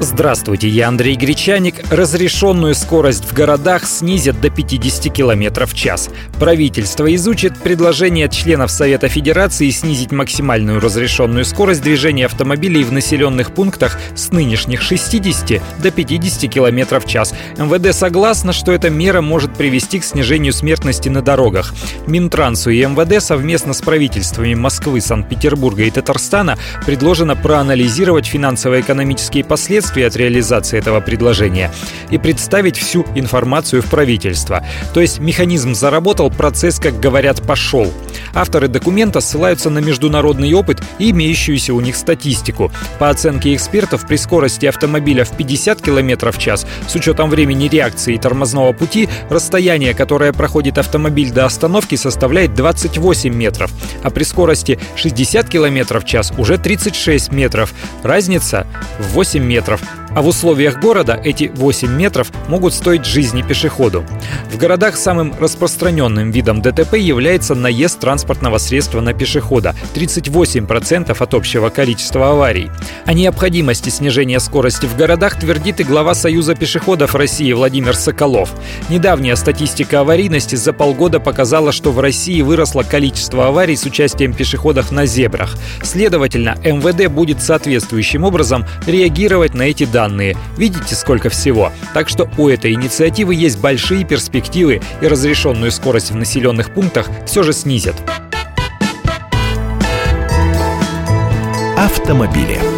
Здравствуйте, я Андрей Гречаник. Разрешенную скорость в городах снизят до 50 км в час. Правительство изучит предложение членов Совета Федерации снизить максимальную разрешенную скорость движения автомобилей в населенных пунктах с нынешних 60 до 50 км в час. МВД согласно, что эта мера может привести к снижению смертности на дорогах. Минтрансу и МВД совместно с правительствами Москвы, Санкт-Петербурга и Татарстана предложено проанализировать финансово-экономические последствия последствий от реализации этого предложения и представить всю информацию в правительство. То есть механизм заработал, процесс, как говорят, пошел. Авторы документа ссылаются на международный опыт и имеющуюся у них статистику. По оценке экспертов, при скорости автомобиля в 50 км в час, с учетом времени реакции и тормозного пути, расстояние, которое проходит автомобиль до остановки, составляет 28 метров, а при скорости 60 км в час уже 36 метров. Разница в 8 метров. А в условиях города эти 8 метров могут стоить жизни пешеходу. В городах самым распространенным видом ДТП является наезд транспортного средства на пешехода – 38% от общего количества аварий. О необходимости снижения скорости в городах твердит и глава Союза пешеходов России Владимир Соколов. Недавняя статистика аварийности за полгода показала, что в России выросло количество аварий с участием пешеходов на зебрах. Следовательно, МВД будет соответствующим образом реагировать на эти данные. Видите, сколько всего? Так что у этой инициативы есть большие перспективы и разрешенную скорость в населенных пунктах все же снизят. Автомобили.